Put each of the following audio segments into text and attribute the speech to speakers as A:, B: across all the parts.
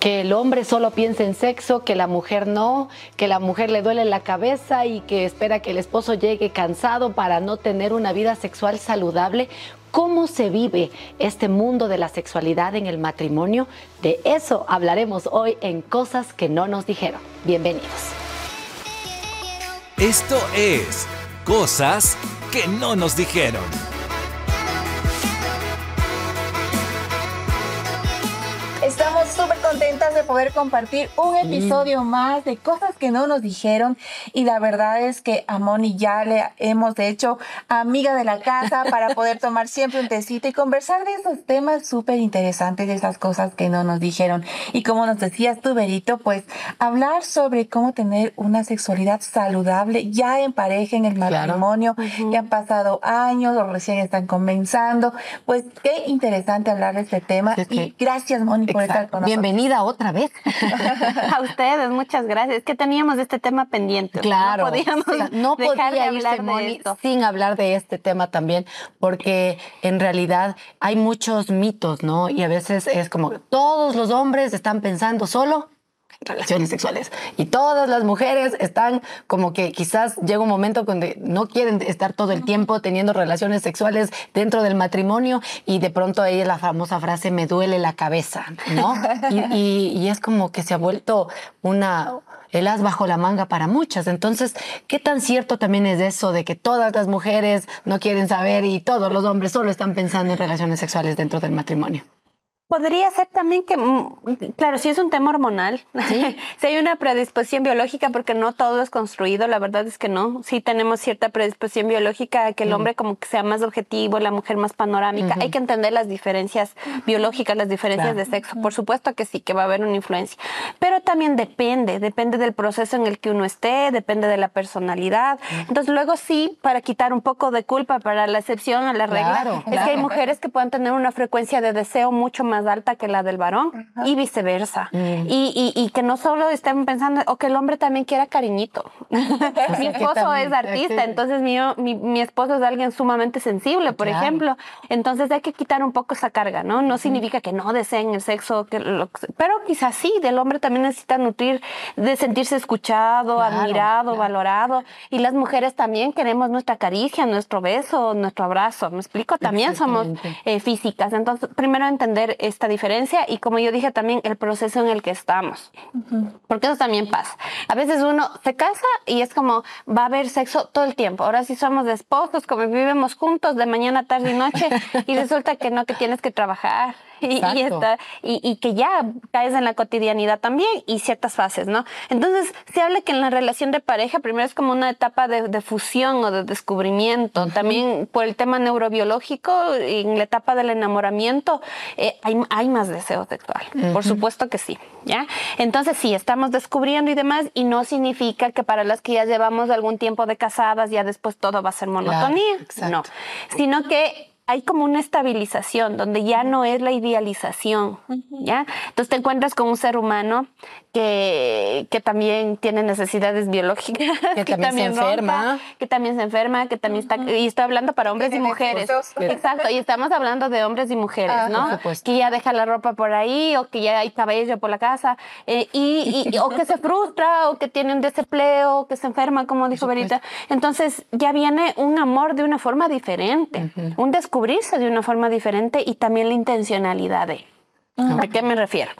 A: que el hombre solo piensa en sexo, que la mujer no, que la mujer le duele la cabeza y que espera que el esposo llegue cansado para no tener una vida sexual saludable. ¿Cómo se vive este mundo de la sexualidad en el matrimonio? De eso hablaremos hoy en Cosas que no nos dijeron. Bienvenidos.
B: Esto es Cosas que no nos dijeron.
C: Estamos súper contentas de poder compartir un episodio más de cosas que no nos dijeron. Y la verdad es que a Moni ya le hemos hecho amiga de la casa para poder tomar siempre un tecito y conversar de esos temas súper interesantes, de esas cosas que no nos dijeron. Y como nos decías tú, Berito, pues hablar sobre cómo tener una sexualidad saludable ya en pareja, en el matrimonio, ya han pasado años o recién están comenzando, pues qué interesante hablar de este tema. Y gracias Moni por
A: Bienvenida otra vez.
D: a ustedes, muchas gracias. Es que teníamos este tema pendiente.
A: Claro. No podíamos no podía hablar de esto. sin hablar de este tema también, porque en realidad hay muchos mitos, ¿no? Y a veces es como todos los hombres están pensando solo relaciones sexuales. Y todas las mujeres están como que quizás llega un momento donde no quieren estar todo el tiempo teniendo relaciones sexuales dentro del matrimonio y de pronto ahí la famosa frase me duele la cabeza, ¿no? Y, y es como que se ha vuelto una el as bajo la manga para muchas. Entonces, ¿qué tan cierto también es eso de que todas las mujeres no quieren saber y todos los hombres solo están pensando en relaciones sexuales dentro del matrimonio?
D: Podría ser también que, mm, claro, si es un tema hormonal, si hay una predisposición biológica, porque no todo es construido, la verdad es que no. Sí tenemos cierta predisposición biológica a que el hombre como que sea más objetivo, la mujer más panorámica. Hay que entender las diferencias biológicas, las diferencias de sexo. Por supuesto que sí, que va a haber una influencia. Pero también depende, depende del proceso en el que uno esté, depende de la personalidad. Entonces luego sí, para quitar un poco de culpa para la excepción a la regla, es que hay mujeres que puedan tener una frecuencia de deseo mucho más alta que la del varón y viceversa. Mm. Y, y, que no solo estén pensando, o que el hombre también quiera cariñito. mi esposo es artista, entonces mi, mi, mi, esposo es alguien sumamente sensible, por ejemplo. Entonces hay que quitar un poco esa carga, ¿no? No significa que no deseen el sexo, que pero quizás sí, del hombre también necesita nutrir, de sentirse escuchado, admirado, valorado. Y las mujeres también queremos nuestra caricia, nuestro beso, nuestro abrazo. ¿Me explico? También somos eh, físicas. Entonces, primero entender esta diferencia y como yo dije también el proceso en el que estamos. Porque eso también pasa. A veces uno se casa y es como va a haber sexo todo el tiempo. Ahora sí somos esposos, como vivimos juntos de mañana, tarde y noche y resulta que no, que tienes que trabajar y, y, y, que ya caes en la cotidianidad también y ciertas fases, ¿no? Entonces, se habla que en la relación de pareja primero es como una etapa de, fusión o de descubrimiento. También por el tema neurobiológico, en la etapa del enamoramiento, eh, hay, hay, más deseo sexual. Por supuesto que sí, ¿ya? Entonces, sí, estamos descubriendo y demás, y no significa que para las que ya llevamos algún tiempo de casadas, ya después todo va a ser monotonía. no, sino que hay como una estabilización donde ya no es la idealización, ¿ya? Entonces te encuentras con un ser humano que, que también tiene necesidades biológicas,
A: que, también, se enferma,
D: que también se enferma, que también está, y estoy hablando para hombres y mujeres. Exacto, y estamos hablando de hombres y mujeres, ah, ¿no? Que ya deja la ropa por ahí, o que ya hay cabello por la casa, eh, y, o que se frustra, o que tiene un desempleo, o que se enferma, como dijo Verita. Entonces ya viene un amor de una forma diferente, un descubrimiento descubrirse de una forma diferente y también la intencionalidad de. ¿A qué me refiero?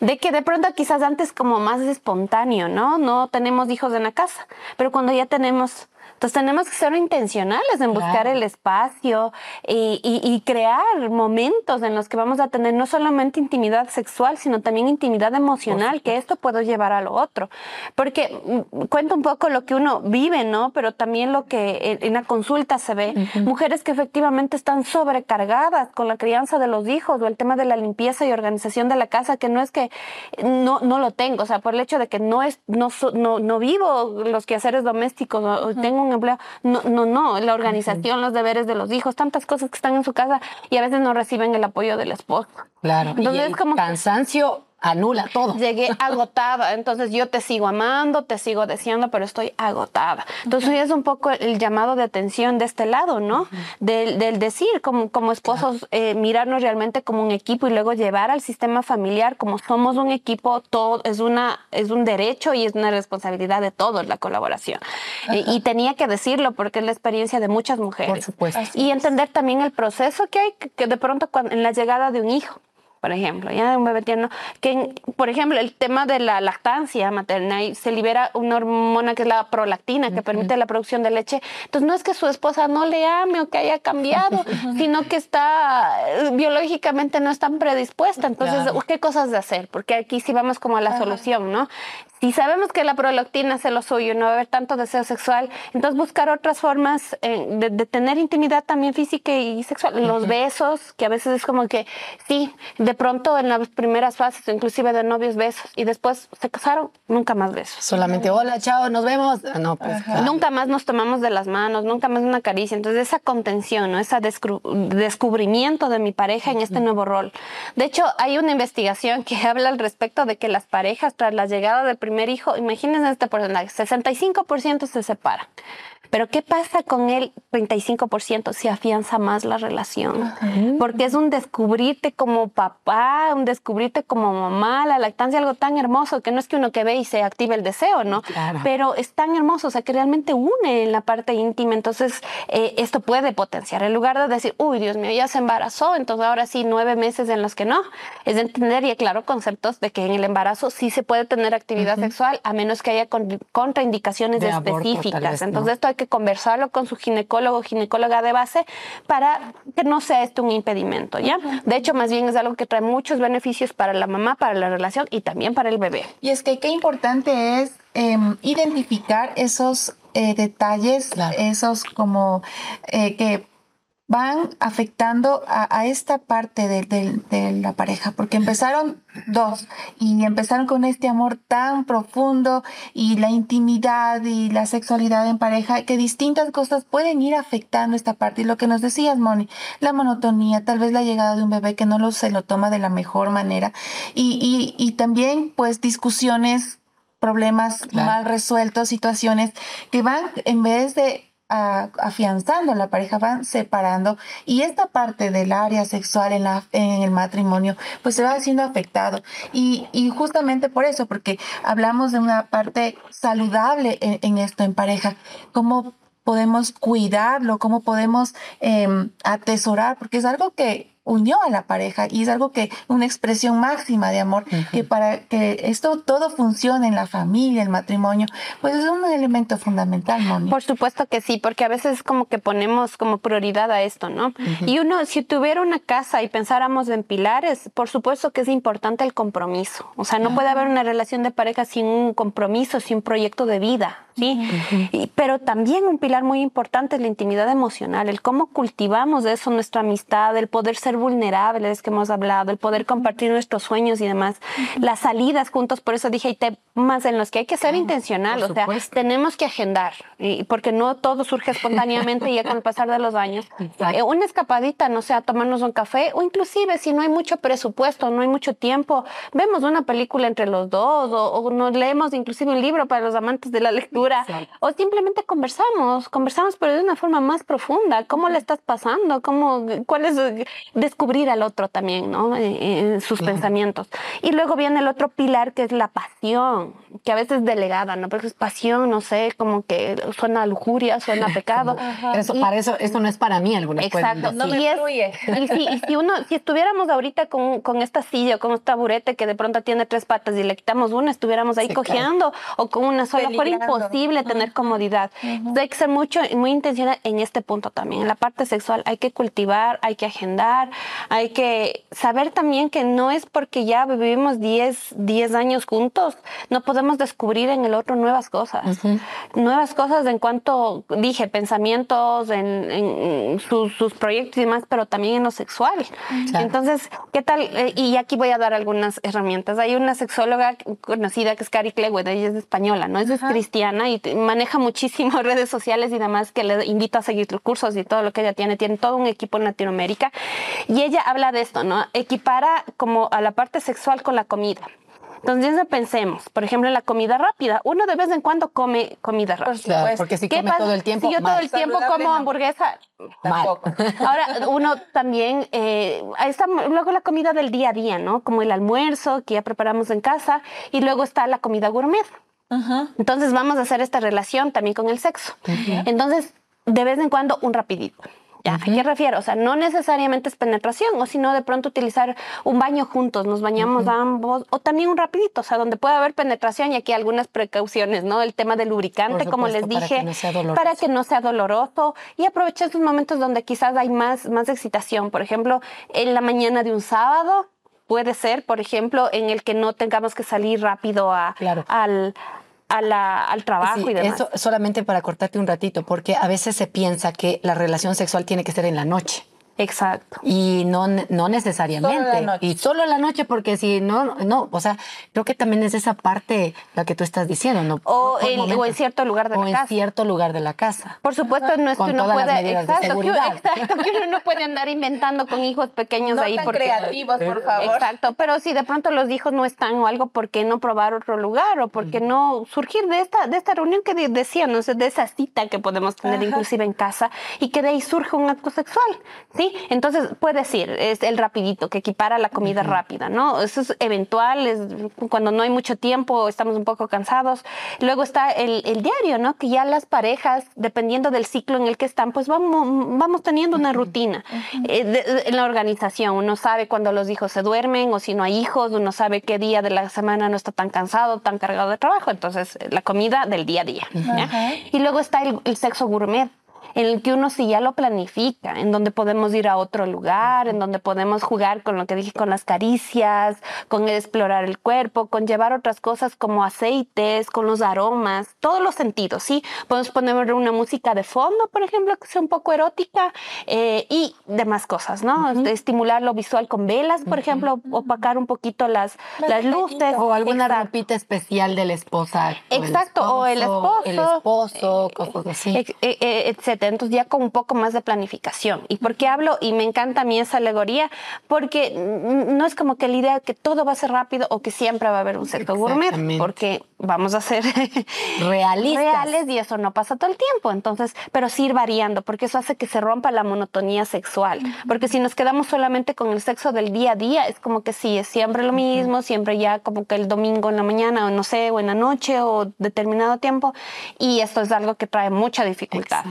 D: De que de pronto quizás antes como más espontáneo, ¿no? No tenemos hijos en la casa, pero cuando ya tenemos entonces tenemos que ser intencionales en buscar el espacio y, crear momentos en los que vamos a tener no solamente intimidad sexual, sino también intimidad emocional, que esto puede llevar a lo otro. Porque mm, cuento un poco lo que uno vive, ¿no? Pero también lo que en la consulta se ve. Mujeres que efectivamente están sobrecargadas con la crianza de los hijos o el tema de la limpieza y organización de la casa, que no es que no, no lo tengo, o sea, por el hecho de que no, es, no, no, no vivo los quehaceres domésticos, o tengo un No, no, no, la organización, los deberes de los hijos, tantas cosas que están en su casa y a veces no reciben el apoyo del esposo.
A: Claro. Entonces, como cansancio anula todo.
D: Llegué agotada, entonces yo te sigo amando, te sigo deseando, pero estoy agotada. Entonces es un poco el llamado de atención de este lado, ¿no? del, decir, como, como esposos, eh, mirarnos realmente como un equipo y luego llevar al sistema familiar como somos un equipo, todo es, una, es un derecho y es una responsabilidad de todos la colaboración. Eh, y tenía que decirlo porque es la experiencia de muchas mujeres.
A: Por supuesto.
D: Y entender también el proceso que hay que de pronto cuando, en la llegada de un hijo por ejemplo, ya un bebé tierno, que por ejemplo el tema de la lactancia materna y se libera una hormona que es la prolactina que permite la producción de leche. Entonces no es que su esposa no le ame o que haya cambiado, sino que está eh, biológicamente no están predispuesta. Entonces, ¿qué cosas de hacer? Porque aquí sí vamos como a la solución, ¿no? Si sabemos que la prolactina es lo suyo, no va a haber tanto deseo sexual, entonces buscar otras formas eh, de, tener intimidad también física y sexual. Los besos, que a veces es como que, sí, de pronto en las primeras fases, inclusive de novios besos, y después se casaron, nunca más besos.
A: Solamente, hola, chao, nos vemos. No, pues.
D: Nunca más nos tomamos de las manos, nunca más una caricia. Entonces, esa contención, ¿no? ese descubrimiento de mi pareja en este nuevo rol. De hecho, hay una investigación que habla al respecto de que las parejas, tras la llegada del primer hijo, imagínense este porcentaje, 65% se separan. Pero ¿qué pasa con el 35% si afianza más la relación? Porque es un descubrirte como papá, un descubrirte como mamá, la lactancia, algo tan hermoso que no es que uno que ve y se active el deseo, ¿no? Pero es tan hermoso, o sea, que realmente une en la parte íntima. Entonces, eh, esto puede potenciar. En lugar de decir, uy, Dios mío, ya se embarazó, entonces ahora sí, nueve meses en los que no. Es entender y aclaro conceptos de que en el embarazo sí se puede tener actividad sexual, a menos que haya contraindicaciones específicas. entonces, esto hay que conversarlo con su ginecólogo o ginecóloga de base para que no sea esto un impedimento, ¿ya? De hecho, más bien es algo que trae muchos beneficios para la mamá, para la relación y también para el bebé.
C: Y es que qué importante es em, identificar esos eh, detalles, esos como eh, que van afectando a, esta parte de, la pareja, porque empezaron dos y empezaron con este amor tan profundo y la intimidad y la sexualidad en pareja, que distintas cosas pueden ir afectando esta parte. Y lo que nos decías, Moni, la monotonía, tal vez la llegada de un bebé que no lo, se lo toma de la mejor manera y, y, también pues discusiones problemas mal resueltos, situaciones que van en vez de afianzando la pareja, van separando y esta parte del área sexual en, la, en el matrimonio pues se va siendo afectado. Y, y justamente por eso, porque hablamos de una parte saludable en, esto en pareja, cómo podemos cuidarlo, cómo podemos em, atesorar, porque es algo que unió a la pareja y es algo que una expresión máxima de amor que para que esto todo funcione en la familia, el matrimonio, pues es un elemento fundamental, Moni.
D: Por supuesto que sí, porque a veces es como que ponemos como prioridad a esto, ¿no? Y uno, si tuviera una casa y pensáramos en pilares, por supuesto que es importante el compromiso. O sea, no puede haber una relación de pareja sin un compromiso, sin un proyecto de vida, ¿sí? pero también un pilar muy importante es la intimidad emocional, el cómo cultivamos eso, nuestra amistad, el poder ser vulnerables que hemos hablado, el poder compartir nuestros sueños y demás, las salidas juntos, por eso dije, hay temas en los que hay que ser intencional, o sea, tenemos que agendar, y porque no todo surge espontáneamente ya con el pasar de los años. Eh, una escapadita, no sé, a tomarnos un café, o inclusive si no hay mucho presupuesto, no hay mucho tiempo, vemos una película entre los dos, o, nos leemos inclusive un libro para los amantes de la lectura, o simplemente conversamos, conversamos pero de una forma más profunda, ¿cómo le estás pasando? ¿Cómo, ¿Cuál es descubrir al otro también, ¿no? En, sus pensamientos. Y luego viene el otro pilar que es la pasión, que a veces es delegada, ¿no? Porque es pasión, no sé, como que suena a lujuria, suena a pecado.
A: eso, para eso, esto no es para mí, alguna
D: Exacto, no me y, si, y si uno, si estuviéramos ahorita con, con esta silla, con un taburete que de pronto tiene tres patas y le quitamos una, estuviéramos ahí cojeando o con una sola, fuera imposible tener comodidad. hay que ser mucho, muy intencional en este punto también. En la parte sexual hay que cultivar, hay que agendar, hay que saber también que no es porque ya vivimos 10, 10 años juntos, no podemos descubrir en el otro nuevas cosas. Nuevas cosas en cuanto, dije, pensamientos, en, sus, proyectos y demás, pero también en lo sexual. Entonces, ¿qué tal? Eh, y aquí voy a dar algunas herramientas. Hay una sexóloga conocida que es Cari Clegüed, ella es española, ¿no? Es cristiana persona y maneja muchísimo redes sociales y demás que le invito a seguir los cursos y todo lo que ella tiene. Tiene todo un equipo en Latinoamérica. Y ella habla de esto, ¿no? Equipara como a la parte sexual con la comida. Entonces pensemos, por ejemplo, en la comida rápida. Uno de vez en cuando come comida rápida.
A: porque si come todo el tiempo.
D: Si yo todo el tiempo como hamburguesa, tampoco. Ahora, uno también, eh, está luego la comida del día a día, ¿no? Como el almuerzo que ya preparamos en casa y luego está la comida gourmet. Entonces vamos a hacer esta relación también con el sexo. Entonces, de vez en cuando un rapidito. ¿A qué refiero? O sea, no necesariamente es penetración, o sino de pronto utilizar un baño juntos, nos bañamos ambos, o también un rapidito, o sea, donde puede haber penetración y aquí algunas precauciones, ¿no? El tema del lubricante, como les dije, para que, no sea doloroso y aprovechar esos momentos donde quizás hay más, más excitación. Por ejemplo, en la mañana de un sábado, puede ser, por ejemplo, en el que no tengamos que salir rápido a, al, al trabajo y demás.
A: Eso solamente para cortarte un ratito, porque a veces se piensa que la relación sexual tiene que ser en la noche.
D: Exacto.
A: Y no, no necesariamente. y solo en la noche, porque si no, no, o sea, creo que también es esa parte la que tú estás diciendo, ¿no?
D: O, en, cierto lugar de la casa.
A: en cierto lugar de la casa.
D: Por supuesto, no es que uno puede, exacto, que, exacto, que uno no puede andar inventando con hijos pequeños ahí.
C: porque, creativos, por favor.
D: Exacto, pero si de pronto los hijos no están o algo, ¿por qué no probar otro lugar? O por qué no surgir de esta, de esta reunión que decía, no sé, de esa cita que podemos tener inclusive en casa y que de ahí surge un acto sexual, ¿sí? Entonces, puede decir, es el rapidito, que equipara la comida rápida, ¿no? Eso es eventual, es cuando no hay mucho tiempo, estamos un poco cansados. Luego está el, diario, ¿no? Que ya las parejas, dependiendo del ciclo en el que están, pues vamos, vamos teniendo una rutina eh, en la organización. Uno sabe cuando los hijos se duermen o si no hay hijos, uno sabe qué día de la semana no está tan cansado, tan cargado de trabajo. Entonces, la comida del día a día. Y luego está el sexo gourmet en el que uno sí ya lo planifica, en donde podemos ir a otro lugar, en donde podemos jugar con lo que dije, con las caricias, con explorar el cuerpo, con llevar otras cosas como aceites, con los aromas, todos los sentidos, ¿sí? Podemos poner una música de fondo, por ejemplo, que sea un poco erótica eh, y demás cosas, ¿no? Estimular lo visual con velas, por ejemplo, opacar un poquito las, las luces.
A: O alguna rapita especial de la esposa.
D: Exacto, o el esposo.
A: El esposo, cosas así.
D: E, e, etcétera entonces ya con un poco más de planificación. ¿Y por qué hablo? Y me encanta a mí esa alegoría, porque no es como que la idea que todo va a ser rápido o que siempre va a haber un sexo gourmet, porque vamos a ser
A: realistas.
D: reales y eso no pasa todo el tiempo. Entonces, pero sí ir variando, porque eso hace que se rompa la monotonía sexual. Porque si nos quedamos solamente con el sexo del día a día, es como que sí, es siempre lo mismo, siempre ya como que el domingo en la mañana o no sé, o en la noche o determinado tiempo. Y esto es algo que trae mucha dificultad.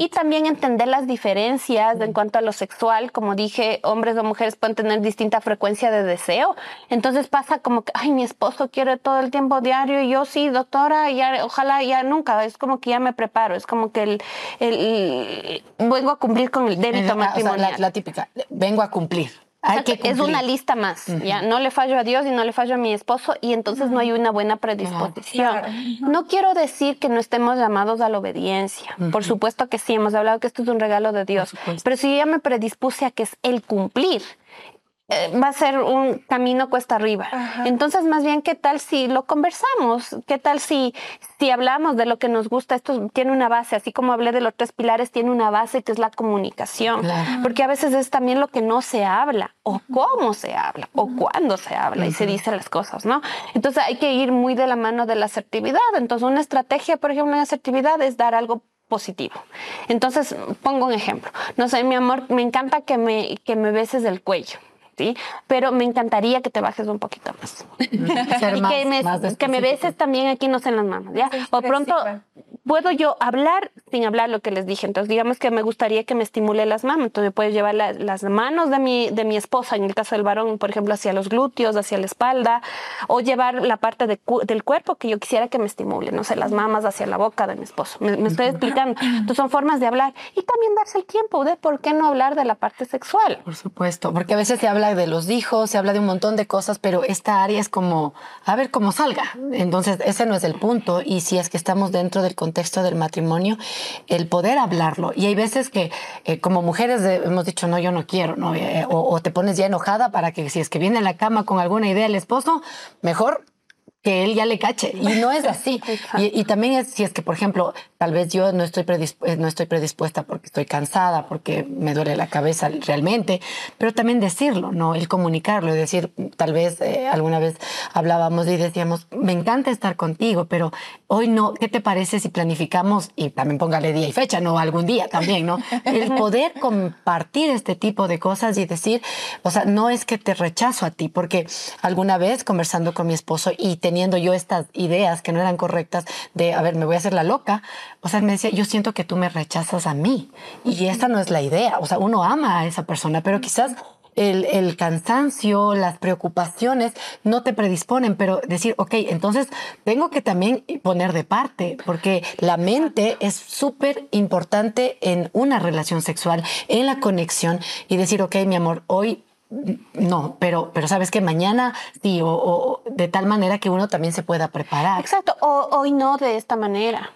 D: Y también entender las diferencias en cuanto a lo sexual. Como dije, hombres o mujeres pueden tener distinta frecuencia de deseo. Entonces pasa como que, ay, mi esposo quiere todo el tiempo diario y yo sí, doctora, ya, ojalá ya nunca. Es como que ya me preparo. Es como que el, el, vengo a cumplir con el débito matrimonial.
A: la típica, vengo a cumplir
D: es una lista más, ya. No le fallo a Dios y no le fallo a mi esposo y entonces no hay una buena predisposición. No quiero decir que no estemos llamados a la obediencia. Por supuesto que sí, hemos hablado que esto es un regalo de Dios, pero si ya me predispuse a que es el cumplir, eh, va a ser un camino cuesta arriba. Entonces, más bien, ¿qué tal si lo conversamos? ¿Qué tal si, si hablamos de lo que nos gusta? Esto tiene una base, así como hablé de los tres pilares, tiene una base que es la comunicación. Porque a veces es también lo que no se habla, o cómo se habla, o cuándo se habla y se dicen las cosas, ¿no? Entonces, hay que ir muy de la mano de la asertividad. Entonces, una estrategia, por ejemplo, en asertividad es dar algo positivo. Entonces, pongo un ejemplo. No sé, mi amor, me encanta que me, que me beses el cuello. Pero me encantaría que te bajes un poquito más. y que, me, que me beses también aquí, no sé, en las manos, ¿ya? O pronto puedo yo hablar sin hablar lo que les dije. Entonces, digamos que me gustaría que me estimule las manos. Entonces, puedes llevar las manos de mi, de mi esposa, en el caso del varón, por ejemplo, hacia los glúteos, hacia la espalda, o llevar la parte del cuerpo que yo quisiera que me estimule, no sé, las mamas hacia la boca de mi esposo. Me, estoy explicando. Entonces, son formas de hablar. Y también darse el tiempo de por qué no hablar de la parte sexual.
A: Por supuesto, porque a veces se habla de los hijos, se habla de un montón de cosas, pero esta área es como, a ver cómo salga. Entonces, ese no es el punto. Y si es que estamos dentro del contexto del matrimonio, el poder hablarlo. Y hay veces que eh, como mujeres hemos dicho, no, yo no quiero, ¿no? Eh, o, te pones ya enojada para que si es que viene a la cama con alguna idea el esposo, mejor que él ya le cache. Y no es así. y, también es si es que, por ejemplo, tal vez yo no estoy, predispuesta, no estoy predispuesta porque estoy cansada, porque me duele la cabeza realmente, pero también decirlo, ¿no? El comunicarlo, decir, tal vez eh, alguna vez hablábamos y decíamos, me encanta estar contigo, pero hoy no, ¿qué te parece si planificamos y también póngale día y fecha, no algún día también, ¿no? El poder compartir este tipo de cosas y decir, o sea, no es que te rechazo a ti, porque alguna vez conversando con mi esposo y teniendo yo estas ideas que no eran correctas de, a ver, me voy a hacer la loca, o sea, me decía, yo siento que tú me rechazas a mí y esa no es la idea, o sea, uno ama a esa persona, pero quizás el, cansancio, las preocupaciones no te predisponen, pero decir, ok, entonces tengo que también poner de parte, porque la mente es súper importante en una relación sexual, en la conexión, y decir, ok, mi amor, hoy no, pero, pero sabes que mañana sí, o, de tal manera que uno también se pueda preparar.
D: Exacto, o hoy no de esta manera.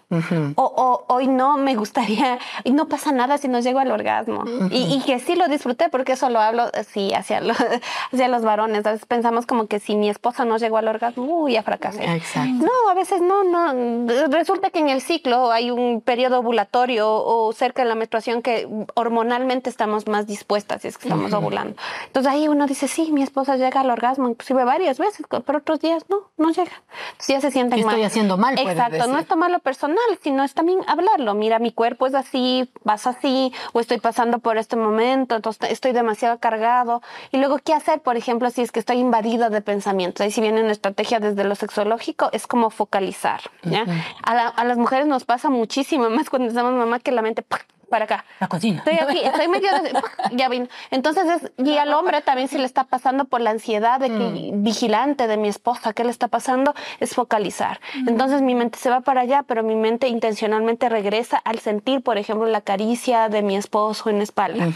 D: o, hoy no me gustaría, y no pasa nada si no llego al orgasmo. y, que sí lo disfruté, porque eso lo hablo, sí, hacia, hacia los varones. A veces pensamos como que si mi esposa no llegó al orgasmo, uy, ya fracasé. Exacto. No, a veces no, no. Resulta que en el ciclo hay un periodo ovulatorio o cerca de la menstruación que hormonalmente estamos más dispuestas si es que estamos ovulando. Entonces, ahí uno dice, sí, mi esposa llega al orgasmo, inclusive varias veces, pero otros días no, no llega. Entonces ya se sienten mal.
A: Estoy haciendo mal.
D: Exacto, no es tomarlo personal, sino es también hablarlo. Mira, mi cuerpo es así, vas así, o estoy pasando por este momento, entonces estoy demasiado cargado. Y luego, ¿qué hacer, por ejemplo, si es que estoy invadido de pensamientos? Ahí si viene una estrategia desde lo sexológico, es como focalizar. ¿ya? a, las mujeres nos pasa muchísimo, más cuando estamos mamá, que la mente para acá.
A: La cocina.
D: Estoy aquí, estoy medio ya vino. Entonces, es, y al hombre también si le está pasando por la ansiedad de que, mm. vigilante de mi esposa, ¿qué le está pasando? Es focalizar. Mm. Entonces mi mente se va para allá, pero mi mente intencionalmente regresa al sentir, por ejemplo, la caricia de mi esposo en la espalda.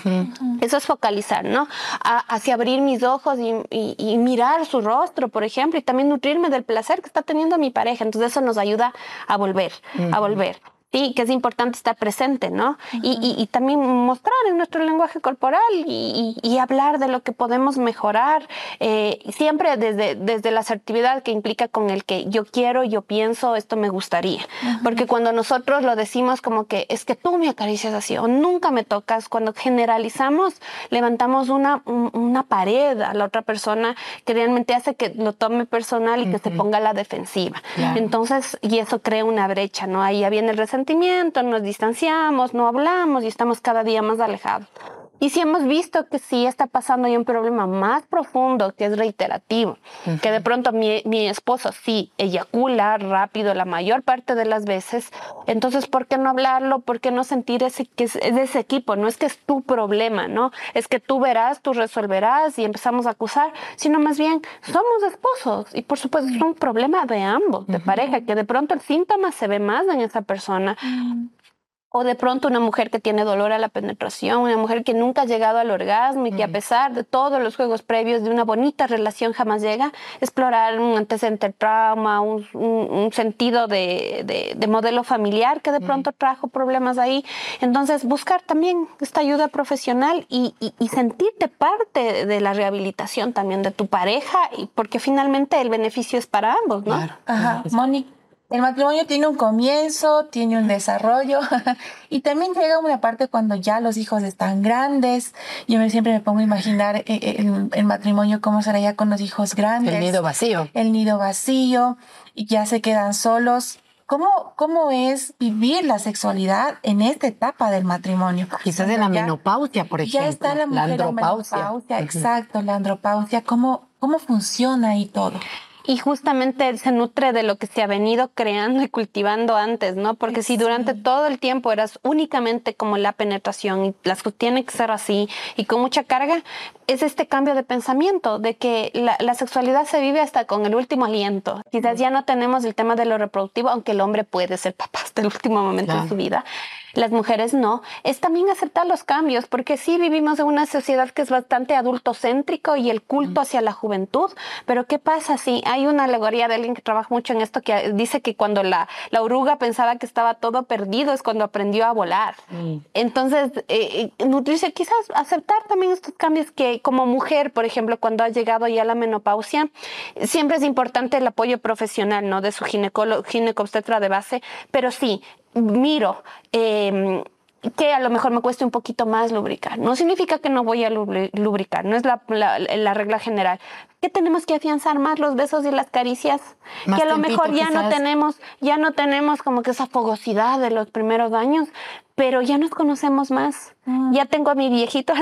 D: Eso es focalizar, ¿no? hacia abrir mis ojos y, mirar su rostro, por ejemplo, y también nutrirme del placer que está teniendo mi pareja. Entonces eso nos ayuda a volver, a volver. Sí, que es importante estar presente, ¿no? y, también mostrar en nuestro lenguaje corporal y, hablar de lo que podemos mejorar, eh, siempre desde, desde la asertividad que implica con el que yo quiero, yo pienso, esto me gustaría. Porque cuando nosotros lo decimos como que es que tú me acaricias así o nunca me tocas, cuando generalizamos, levantamos una, una pared a la otra persona que realmente hace que lo tome personal y que se ponga a la defensiva. Entonces, y eso crea una brecha, ¿no? Ahí ya viene el nos distanciamos, no hablamos y estamos cada día más alejados. Y si hemos visto que sí está pasando hay un problema más profundo, que es reiterativo, que de pronto mi, mi, esposo sí eyacula rápido la mayor parte de las veces, entonces, ¿por qué no hablarlo? ¿Por qué no sentir ese, que es, de ese equipo? No es que es tu problema, ¿no? Es que tú verás, tú resolverás y empezamos a acusar, sino más bien somos esposos y por supuesto es un problema de ambos, de pareja, que de pronto el síntoma se ve más en esa persona. O de pronto una mujer que tiene dolor a la penetración, una mujer que nunca ha llegado al orgasmo y que a pesar de todos los juegos previos de una bonita relación jamás llega, explorar un antecedente trauma, un, sentido de, modelo familiar que de pronto trajo problemas ahí. Entonces, buscar también esta ayuda profesional y, sentirte parte de la rehabilitación también de tu pareja, y porque finalmente el beneficio es para ambos, ¿no?
C: Ajá. Mónica. El matrimonio tiene un comienzo, tiene un desarrollo y también llega una parte cuando ya los hijos están grandes. Yo me, siempre me pongo a imaginar eh, eh, el, matrimonio cómo será ya con los hijos grandes.
A: El nido vacío.
C: El nido vacío y ya se quedan solos. ¿Cómo, ¿Cómo es vivir la sexualidad en esta etapa del matrimonio?
A: Quizás en la menopausia, por ejemplo.
C: Ya está la mujer la andropausia. Exacto, la andropausia. ¿Cómo, ¿Cómo funciona ahí todo?
D: Y justamente se nutre de lo que se ha venido creando y cultivando antes, ¿no? Porque si durante todo el tiempo eras únicamente como la penetración y las cosas tienen que ser así y con mucha carga, es este cambio de pensamiento de que la, sexualidad se vive hasta con el último aliento. Quizás ya no tenemos el tema de lo reproductivo, aunque el hombre puede ser papá hasta el último momento de su vida las mujeres no, es también aceptar los cambios, porque sí vivimos en una sociedad que es bastante adultocéntrico y el culto hacia la juventud, pero ¿qué pasa si hay una alegoría de alguien que trabaja mucho en esto que dice que cuando la, la oruga pensaba que estaba todo perdido es cuando aprendió a volar? Entonces, eh, eh, nutrirse, quizás aceptar también estos cambios que como mujer, por ejemplo, cuando ha llegado ya la menopausia, siempre es importante el apoyo profesional, ¿no? De su ginecólogo, ginecobstetra de base, pero sí, miro. Em, que a lo mejor me cueste un poquito más lubricar. No significa que no voy a lubricar, no es la, regla general. Que tenemos que afianzar más los besos y las caricias, que a lo mejor ya no tenemos, ya no tenemos como que esa fogosidad de los primeros años, pero ya nos conocemos más. Mm. Ya tengo a mi viejito.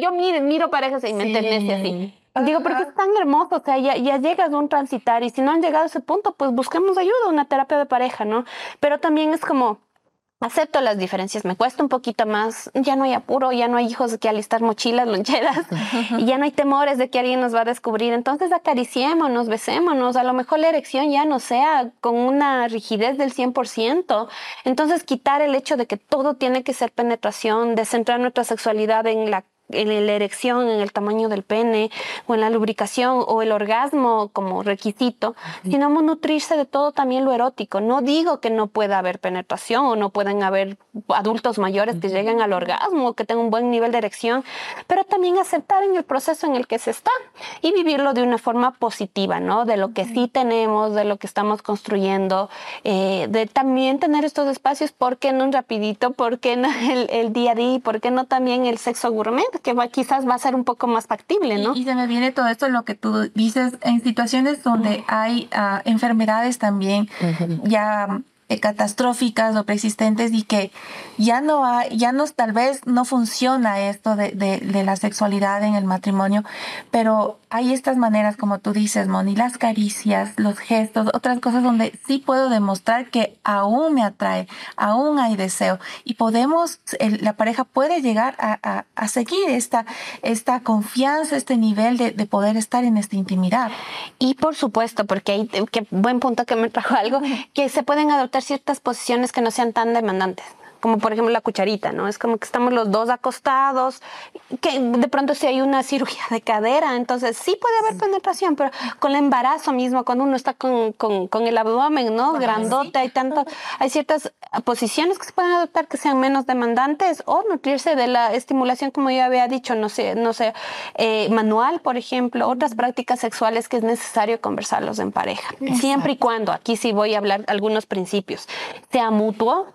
D: yo, miro, parejas y me enternece así. Digo, porque es tan hermoso, o sea, ya, ya, llegas a un transitar y si no han llegado a ese punto, pues busquemos ayuda, una terapia de pareja, ¿no? Pero también es como, acepto las diferencias, me cuesta un poquito más, ya no hay apuro, ya no hay hijos que alistar mochilas, loncheras, y ya no hay temores de que alguien nos va a descubrir, entonces acariciémonos, besémonos, a lo mejor la erección ya no sea con una rigidez del 100%, entonces quitar el hecho de que todo tiene que ser penetración, de centrar nuestra sexualidad en la en la erección, en el tamaño del pene, o en la lubricación, o el orgasmo como requisito, sino nutrirse de todo también lo erótico. No digo que no pueda haber penetración o no pueden haber adultos mayores que lleguen al orgasmo, que tengan un buen nivel de erección, pero también aceptar en el proceso en el que se está y vivirlo de una forma positiva, ¿no? De lo que sí tenemos, de lo que estamos construyendo, eh, de también tener estos espacios, ¿por qué no un rapidito? ¿Por qué no el, el día a día? ¿Por qué no también el sexo gourmet? Que va, quizás va a ser un poco más factible, ¿no?
C: Y, se me viene todo esto, lo que tú dices, en situaciones donde hay uh, enfermedades también, ya eh, catastróficas o preexistentes y que ya no hay, ya no, tal vez no funciona esto de, de, la sexualidad en el matrimonio, pero hay estas maneras, como tú dices, Moni, las caricias, los gestos, otras cosas donde sí puedo demostrar que aún me atrae, aún hay deseo y podemos, la pareja puede llegar a, a, seguir esta, esta confianza, este nivel de, de, poder estar en esta intimidad.
D: Y por supuesto, porque hay, qué buen punto que me trajo algo, que se pueden adoptar ciertas posiciones que no sean tan demandantes como por ejemplo la cucharita, ¿no? Es como que estamos los dos acostados, que de pronto si hay una cirugía de cadera, entonces sí puede haber penetración, pero con el embarazo mismo, cuando uno está con, con, el abdomen, ¿no? Grandote, hay tanto, hay ciertas posiciones que se pueden adoptar que sean menos demandantes o nutrirse de la estimulación, como yo había dicho, no sé, no sé, eh, manual, por ejemplo, otras prácticas sexuales que es necesario conversarlos en pareja. Siempre y cuando, aquí sí voy a hablar algunos principios, sea mutuo,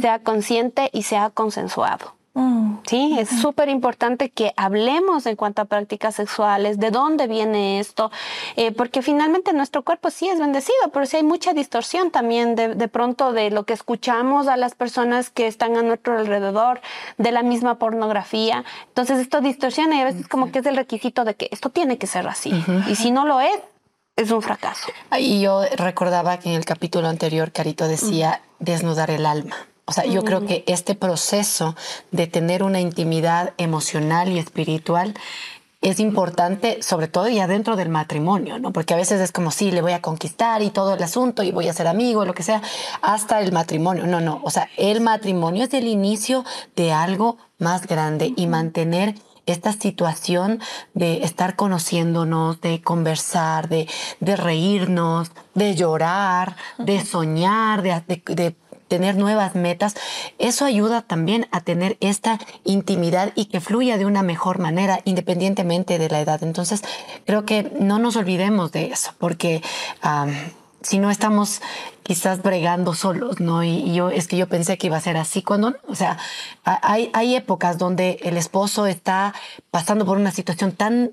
D: sea consciente, y se ha consensuado. Mm. Sí, es súper importante que hablemos en cuanto a prácticas sexuales, de dónde viene esto, eh, porque finalmente nuestro cuerpo sí es bendecido, pero sí hay mucha distorsión también de, de, pronto de lo que escuchamos a las personas que están a nuestro alrededor, de la misma pornografía. Entonces esto distorsiona y a veces como que es el requisito de que esto tiene que ser así. Y si no lo es, es un fracaso.
A: Y yo recordaba que en el capítulo anterior Carito decía desnudar el alma. O sea, yo creo que este proceso de tener una intimidad emocional y espiritual es importante, sobre todo ya dentro del matrimonio, ¿no? Porque a veces es como, sí, le voy a conquistar y todo el asunto y voy a ser amigo, lo que sea, hasta el matrimonio. No, no, o sea, el matrimonio es el inicio de algo más grande y mantener esta situación de estar conociéndonos, de conversar, de, de reírnos, de llorar, de soñar, de, de tener nuevas metas, eso ayuda también a tener esta intimidad y que fluya de una mejor manera independientemente de la edad. Entonces, creo que no nos olvidemos de eso, porque si no estamos quizás bregando solos, ¿no? Y, yo es que yo pensé que iba a ser así cuando, o sea, hay, hay épocas donde el esposo está pasando por una situación tan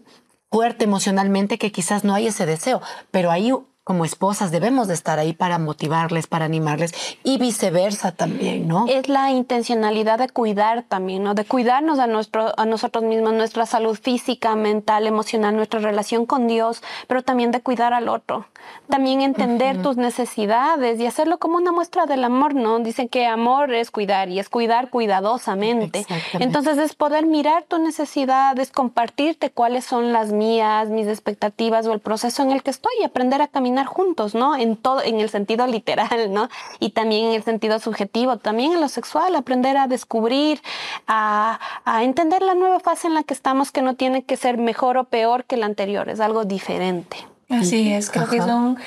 A: fuerte emocionalmente que quizás no hay ese deseo, pero ahí como esposas debemos de estar ahí para motivarles, para animarles y viceversa también, ¿no?
D: Es la intencionalidad de cuidar también, ¿no? De cuidarnos a, nuestro, a nosotros mismos, nuestra salud física, mental, emocional, nuestra relación con Dios, pero también de cuidar al otro. También entender tus necesidades y hacerlo como una muestra del amor, ¿no? Dicen que amor es cuidar y es cuidar cuidadosamente. Entonces es poder mirar tus necesidades, compartirte cuáles son las mías, mis expectativas o el proceso en el que estoy y aprender a caminar juntos, ¿no? En todo, en el sentido literal, ¿no? Y también en el sentido subjetivo, también en lo sexual, aprender a descubrir, a, a entender la nueva fase en la que estamos, que no tiene que ser mejor o peor que la anterior, es algo diferente.
C: Así es, creo que es un,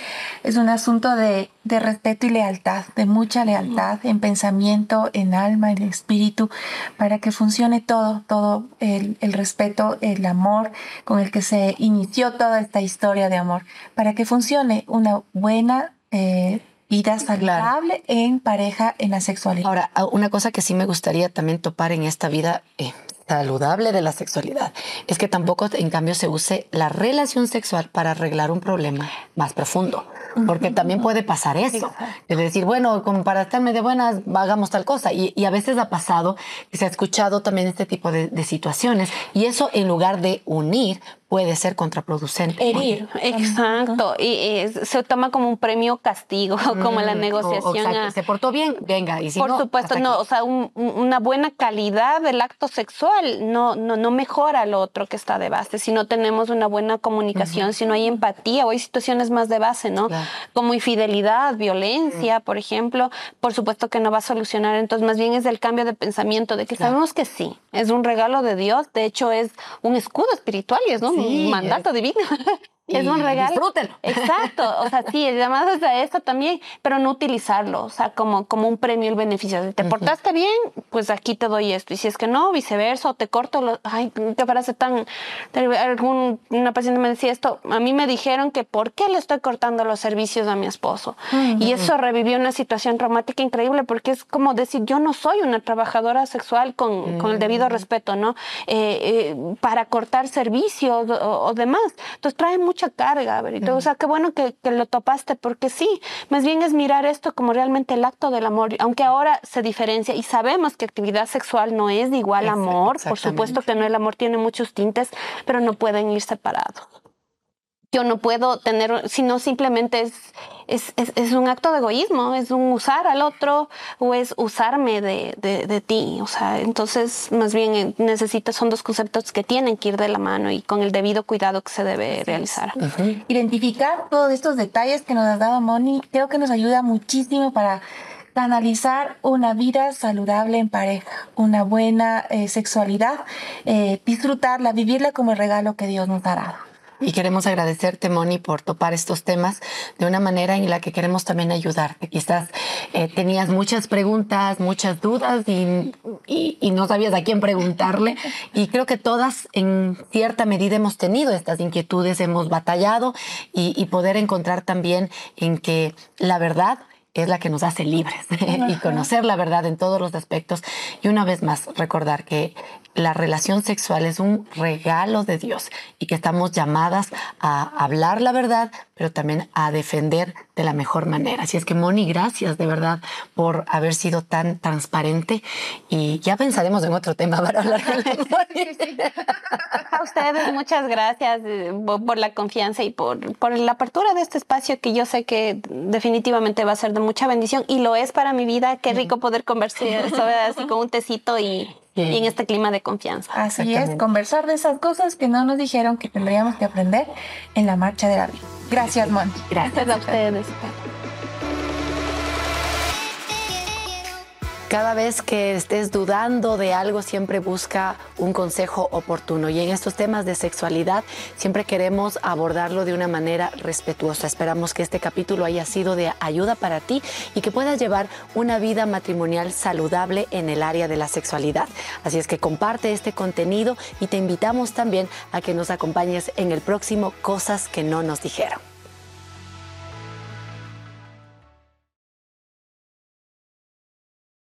C: es un asunto de, de, respeto y lealtad, de mucha lealtad en pensamiento, en alma, en espíritu, para que funcione todo, todo el, el, respeto, el amor con el que se inició toda esta historia de amor, para que funcione una buena... Eh, vida saludable en pareja, en la sexualidad.
A: Ahora, una cosa que sí me gustaría también topar en esta vida, eh, saludable de la sexualidad es que tampoco en cambio se use la relación sexual para arreglar un problema más profundo. Porque también puede pasar eso. Es decir, bueno, como para estarme de buenas, hagamos tal cosa. Y, a veces ha pasado y se ha escuchado también este tipo de, de situaciones. Y eso en lugar de unir, puede ser contraproducente.
C: Herir.
D: Exacto. Y, se toma como un premio castigo, como la mm, negociación.
A: se portó bien, venga. Y si
D: Por supuesto, no. O sea, una buena calidad del acto sexual no, no, no mejora al otro que está de base. Si no tenemos una buena comunicación, si no hay empatía o hay situaciones más de base, ¿no? Como infidelidad, violencia, por ejemplo, por supuesto que no va a solucionar. Entonces, más bien es el cambio de pensamiento, de que sabemos que sí, es un regalo de Dios. De hecho, es un escudo espiritual y es ¿no? Un mandato divino. es un regalo.
A: Disfrútenlo.
D: Exacto. O sea, sí, además de esto también, pero no utilizarlo, o sea, como, como un premio el beneficio. Si te portaste bien, pues aquí te doy esto. Y si es que no, viceversa, o te corto, lo, ay, qué parece tan. Algún, una paciente me decía esto, a mí me dijeron que por qué le estoy cortando los servicios a mi esposo. Y eso revivió una situación traumática increíble porque es como decir, yo no soy una trabajadora sexual con, con el debido respeto, ¿no? Eh, eh, para cortar servicios o, demás. Entonces trae mucho mucha carga, Berito. O sea, qué bueno que, que, lo topaste, porque sí, más bien es mirar esto como realmente el acto del amor, aunque ahora se diferencia y sabemos que actividad sexual no es igual amor, por supuesto que no, el amor tiene muchos tintes, pero no pueden ir separados yo no puedo tener, sino simplemente es, es, es, un acto de egoísmo, es un usar al otro o es usarme de, de, ti. O sea, entonces más bien eh, necesitas, son dos conceptos que tienen que ir de la mano y con el debido cuidado que se debe realizar.
C: Identificar todos estos detalles que nos ha dado Moni, creo que nos ayuda muchísimo para canalizar una vida saludable en pareja, una buena eh, sexualidad, eh, disfrutarla, vivirla como el regalo que Dios nos ha dado.
A: Y queremos agradecerte, Moni, por topar estos temas de una manera en la que queremos también ayudarte. Quizás eh, tenías muchas preguntas, muchas dudas y, y, no sabías a quién preguntarle. Y creo que todas en cierta medida hemos tenido estas inquietudes, hemos batallado y, y poder encontrar también en que la verdad es la que nos hace libres y conocer la verdad en todos los aspectos. Y una vez más, recordar que la relación sexual es un regalo de Dios y que estamos llamadas a hablar la verdad, pero también a defender de la mejor manera. Así es que, Moni, gracias de verdad por haber sido tan transparente y ya pensaremos en otro tema para hablar con
D: A ustedes, muchas gracias eh, por la confianza y por, por la apertura de este espacio que yo sé que definitivamente va a ser de mucha bendición y lo es para mi vida. Qué rico poder conversar así con un tecito y y en este clima de confianza.
C: Así es, conversar de esas cosas que no nos dijeron que tendríamos que aprender en la marcha de la vida. Gracias, Mon.
D: Gracias a ustedes.
A: Cada vez que estés dudando de algo, siempre busca un consejo oportuno. Y en estos temas de sexualidad, siempre queremos abordarlo de una manera respetuosa. Esperamos que este capítulo haya sido de ayuda para ti y que puedas llevar una vida matrimonial saludable en el área de la sexualidad. Así es que comparte este contenido y te invitamos también a que nos acompañes en el próximo Cosas que no nos dijeron.